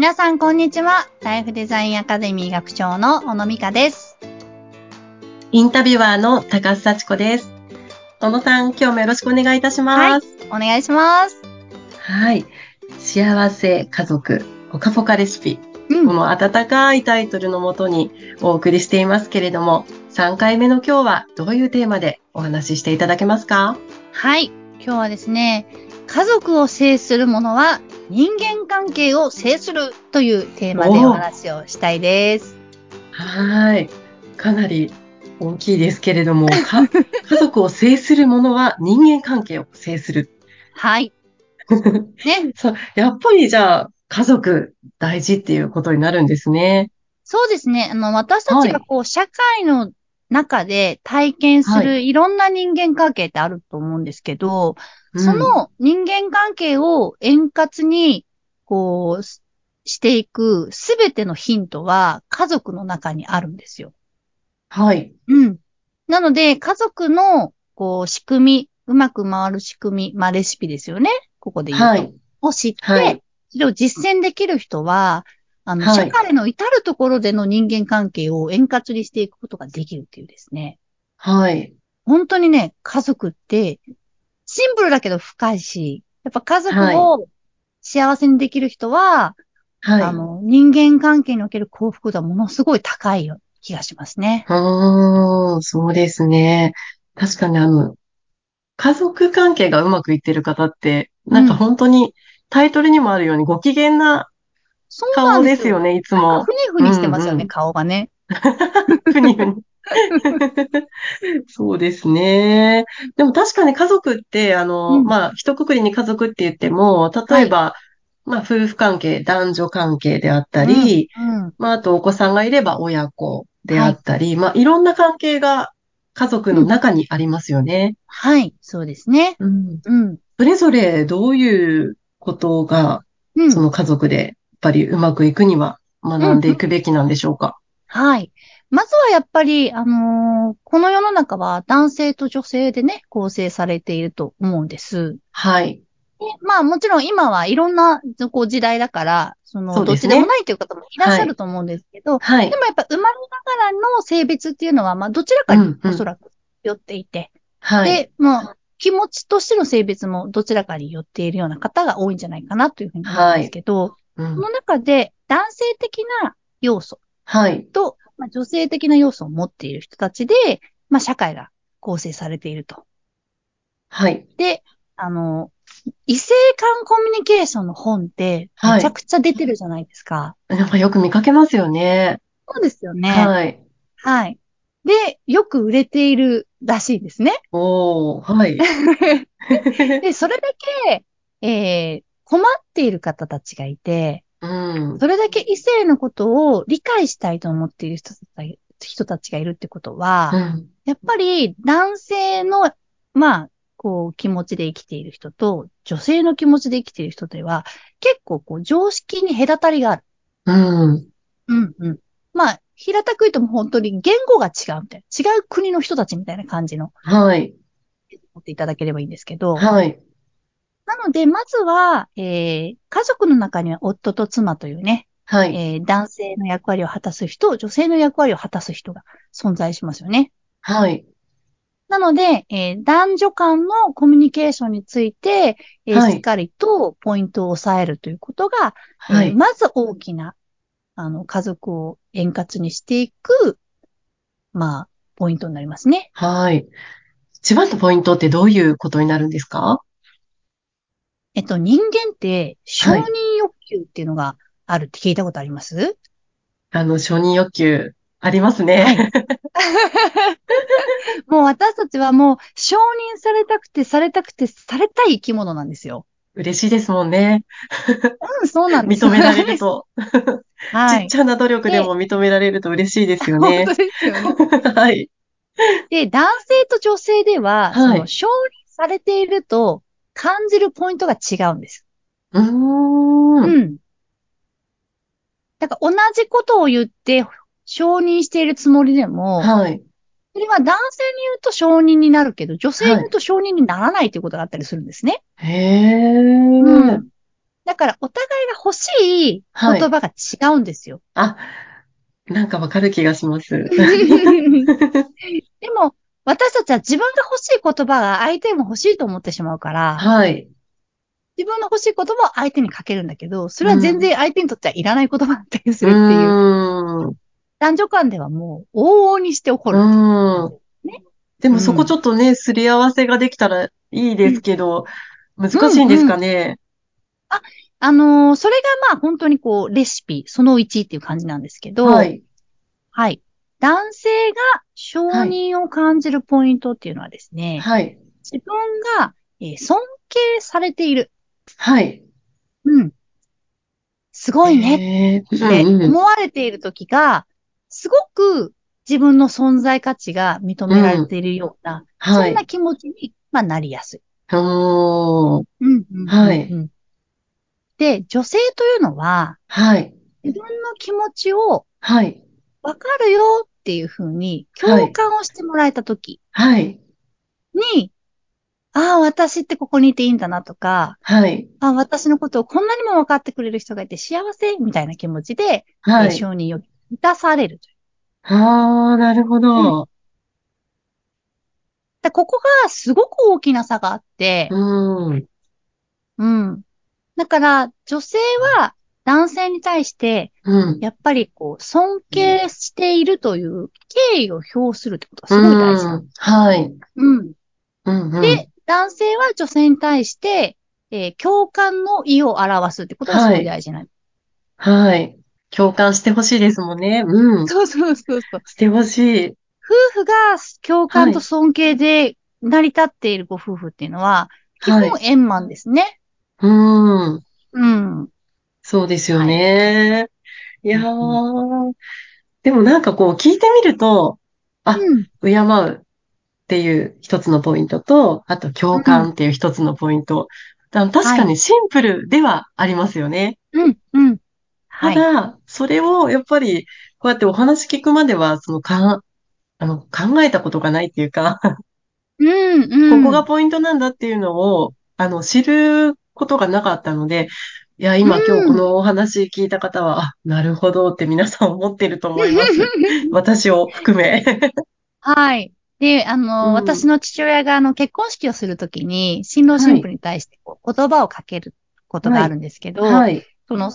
皆さん、こんにちは。ライフデザインアカデミー学長の小野美香です。インタビュアーの高須幸子です。小野さん、今日もよろしくお願いいたします。お願いします。はい。幸せ家族、ぽかぽかレシピ。うんこの温かいタイトルのもとにお送りしていますけれども、3回目の今日はどういうテーマでお話ししていただけますか？はい。今日はですね、家族を制するものは人間関係を制するというテーマでお話をしたいです。はい。かなり大きいですけれども、か家族を制するものは人間関係を制する。はい。ね。そうやっぱりじゃあ、家族大事っていうことになるんですね。そうですね。あの、私たちがこう、社会の中で体験すはるいろんな人間関係ってあると思うんですけど、そうん、の人間関係を円滑に、こう、ししていくすべてのヒントは家族の中にあるんですよ。はい。うん。なので、家族の、こう、仕組み、うまく回る仕組み、まあ、レシピですよね。ここで言うと。はい。を知って、はいそれを実践できる人は、あの、はい社会の至るところでの人間関係を円滑にしていくことができるっていうですね。はい。本当にね、家族って、シンプルだけど深いし、やっぱ家族を幸せにできる人は、はい。あの、人間関係における幸福度はものすごい高いよ気がしますね。うーん、そうですね。確かにあの、家族関係がうまくいってる方って、なんか本当にタイトルにもあるようにご機嫌なそうな顔んですよ。ですよね、いつも。ふにふにしてますよね、うんうん顔がね。ふにふに。そうですね。でも確かに家族って、あの、うんまあ、一括りに家族って言っても、例えば、まあ、夫婦関係、男女関係であったり、うん。うんまあ、あとお子さんがいれば親子であったり、まあ、いろんな関係が家族の中にありますよね。はい、そうですね。うん。うん。それぞれどういうことが、うんそ。の家族でやっぱりうまくいくには学んでいくべきなんでしょうか？はい。まずはやっぱり、あのーこの世の中は男性と女性でね、構成されていると思うんです。はい。でまあもちろん今はいろんなこう時代だから、その、どっちでもないという方もいらっしゃると思うんですけど、はいで。もやっぱ生まれながらの性別っていうのは、まあどちらかにうんうんおそらく寄っていて、はい。で、もう気持ちとしての性別もどちらかに寄っているような方が多いんじゃないかなというふうに思うんですけど、うんその中で男性的な要素はい。と、まあ、女性的な要素を持っている人たちで、まあ、社会が構成されていると。はい。で、あの、異性間コミュニケーションの本って、はいめちゃくちゃ出てるじゃないですか。なんかよく見かけますよね。そうですよね。はい。はい。で、よく売れているらしいですね。おー、はい。で、それだけ、えー困っている方たちがいて、うん。それだけ異性のことを理解したいと思っている人たちがいるってことは、うん。やっぱり男性の、まあ、こう気持ちで生きている人と女性の気持ちで生きている人では結構こう常識に隔たりがある。うん。うんうん。まあ、平たく言うともう本当に言語が違うみたいな。違う国の人たちみたいな感じの、はい。持っていただければいいんですけど。はい。なので、まずは、えー、家族の中には夫と妻というね、はい。えー、男性の役割を果たす人、女性の役割を果たす人が存在しますよね。はい。なので、えー男女間のコミュニケーションについて、えーはいしっかりとポイントを押さえるということが、はい。えーまず大きな、あの、家族を円滑にしていく、まあ、ポイントになりますね。はい。一番のポイントってどういうことになるんですか？えっと、人間って承認欲求っていうのがあるって聞いたことあります、あの、承認欲求ありますね。もう私たちはもう承認されたくて、されたくて、されたい生き物なんですよ。嬉しいですもんね。うん、そうなんです。認められる。と。はい。ちっちゃな努力でも認められると嬉しいですよね本当。ですよね。はい。で、男性と女性では、はいその承認されていると感じるポイントが違うんです。うーん。うん。だから同じことを言って承認しているつもりでも、はい。それは男性に言うと承認になるけど、女性に言うと承認にならないということがあったりするんですね。へー。うんだからお互いが欲欲しい言葉が違うんですよ。あ、なんかわかる気がします。でも、私たちは自分が欲しい言葉が相手も欲しいと思ってしまうから、はい。自分の欲しい言葉を相手にかけるんだけど、それは全然相手にとってはいらない言葉だったりすうるっていう。ーん。男女間ではもう往々にして起こる。うん。ねでもそこちょっとね、すり合わせができたらいいですけど、難しいんですかね？あのーそれがまあ本当にこう、レシピ、その1っていう感じなんですけど、はい。はい。男性が承認を感じるポイントっていうのはですね、はい。自分が、えー尊敬されている。はい。うん。すごいねねってうんうん。思われている時が、すごく自分の存在価値が認められているような、はいそんな。気持ちに、まあ、なりやすい。おー。うんうんうんうんはいで、女性というのは、はい。自分の気持ちをはい。わかるよっていうふうに共感をしてもらえた時はい。に、ああ、私ってここにいていいんだなとか、はい。ああ、私のことをこんなにも分かってくれる人がいて幸せみたいな気持ちで、はい。えー承認を満たされる。あー、なるほど。でここがすごく大きな差があって、うん。うん。だから、女性は男性に対して、うん。やっぱりこう、尊敬しているという敬意を表するってことがすごい大事なんはい。うん。うんうん。で、男性は女性に対して、えー共感の意を表すってことがすごい大事なの。はい。共感してほしいですもんね。うん。そうそうそうそう。してほしい。夫婦が共感と尊敬で成り立っているご夫婦っていうのは、基はい本。円満ですね。うん。うん。そうですよね。いやうー。でもなんかこう聞いてみると、あうん。敬うっていう一つのポイントと、あと共感っていう一つのポイント。だ確かにシンプルではありますよね。うん。うん。はい。ただ、それをやっぱりこうやってお話聞くまでは、そのか、あの、考えたことがないっていうか、うん。うん。ここがポイントなんだっていうのを、あの、知ることがなかったので、いや、今、うん今日このお話聞いた方は、あ、なるほどって皆さん思ってると思います。私を含め。はい。で、あの、うん私の父親が、あの、結婚式をするときに、新郎新婦に対してこう言葉をかけることがあるんですけど、はい。その、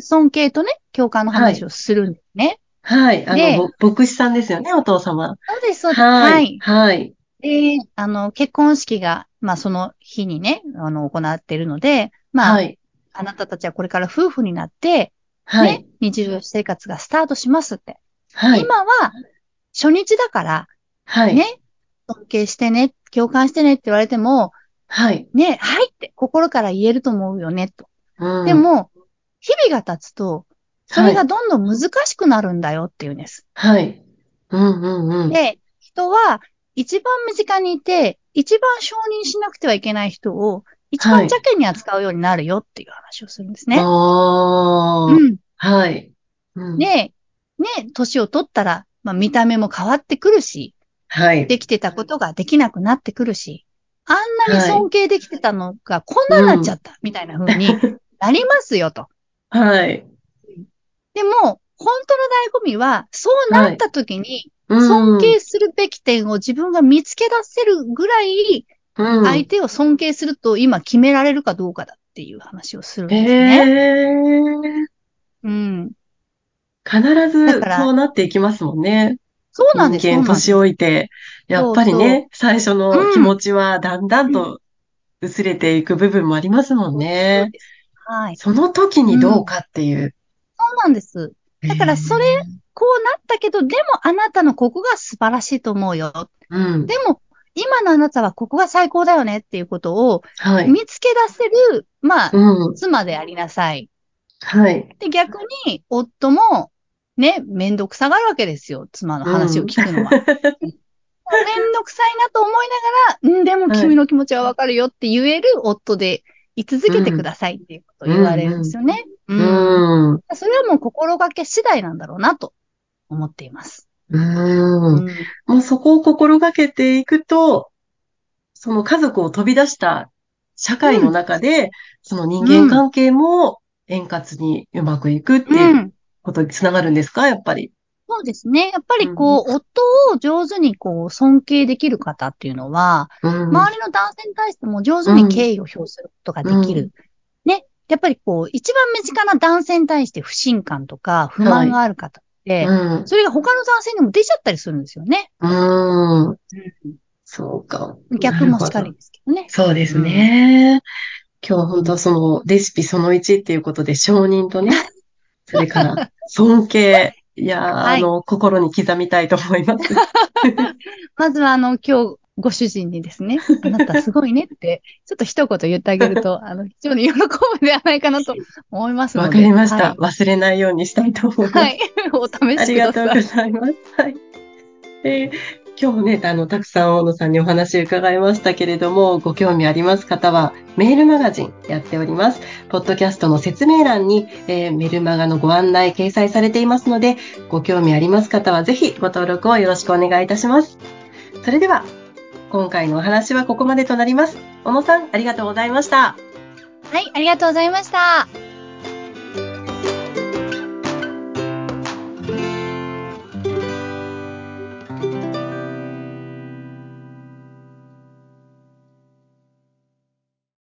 尊敬とね、共感の話をするんですね。はい。あでの、ぼ牧師さんですよね、お父様。そうです、そうです。ははいい。。はい。で、あの、結婚式が、まあ、その日にね、あの、行っているので、まあ、はい。あなたたちはこれから夫婦になって、はいね。、日常生活がスタートしますって。はい。今は、初日だから、はい。ね、尊敬してね、共感してねって言われても、はい。ね、はいって心から言えると思うよね、と。うんで、も、日々が経つと、それはい。がどんどん難しくなるんだよっていうんです。はい。うんうんうん。で、人は一番身近にいて、一番承認しなくてはいけない人を、一番はい邪険に扱うようになるよっていう話をするんですね。ああ、うん。はい。うんで、ね、年を取ったら、まあ見た目も変わってくるし、はい。できてたことができなくなってくるし、あんなにはい尊敬できてたのがこんなになっちゃった、みたいな風になりますよと。はい。でも、本当の醍醐味は、そうなった時に、うん尊敬するべき点を自分が見つけ出せるぐらい、うん相手を尊敬すると今決められるかどうかだっていう話をするんですへね。え。うん。必だずそうなっていきますもんね。そうなんです、人間、年。老いて、やっぱりね、最初の気持ちはだんだんと薄れていく部分もありますもんね。ですはい。その時にどうかっていう。そうなんです。だからそれこうなったけど、でもあなたのここが素晴らしいと思うよ。うん。でも、今のあなたはここが最高だよねっていうことをはい。見つけ出せる、まあ、うん。妻でありなさい。はい。で、逆に、夫も、ね、めんどくさがるわけですよ。妻の話を聞くのは。めんどくさいなと思いながら、うん、でもはい君の気持ちはわかるよって言える夫で居続けてくださいっていうことを言われるんですよね。ううんん。それはもう心がけ次第なんだろうなと思っています。うん。うんもうそこを心がけていくと、その家族を飛び出した社会の中で、その人間関係も、え円滑にうまくいくってう。いうんことにつながるんですか？やっぱり。そうですね。やっぱりこう、夫を上手にこう、尊敬できる方っていうのは、うん。周りの男性に対しても上手に敬意を表することができる。ね。やっぱりこう、一番身近な男性に対して不信感とか不満がある方って、うん。それが他の男性にも出ちゃったりするんですよね。うん。そうか。逆もしかりですけどね。そうですね。今日は本当そのレシピその1っていうことで承認とね、それから尊敬。いやー、はいあの、心に刻みたいと思います。まずはあの、今日、ご主人にですね、あなたすごいねって、ちょっと一言言ってあげると、あの、非常に喜ぶんではないかなと思いますのわで。かりました、はい。忘れないようにしたいと思います。はい。お試あしりがとうごください。ざいます。はい。えー今日もね、あの、たくさん大野さんにお話伺いましたけれども、ご興味あります方は、メールマガジンやっております。ポッドキャストの説明欄に、えーメルマガのご案内掲載されていますので、ご興味あります方はぜひご登録をよろしくお願いいたします。それでは、今回のお話はここまでとなります。小野さん、ありがとうございました。はい、ありがとうございました。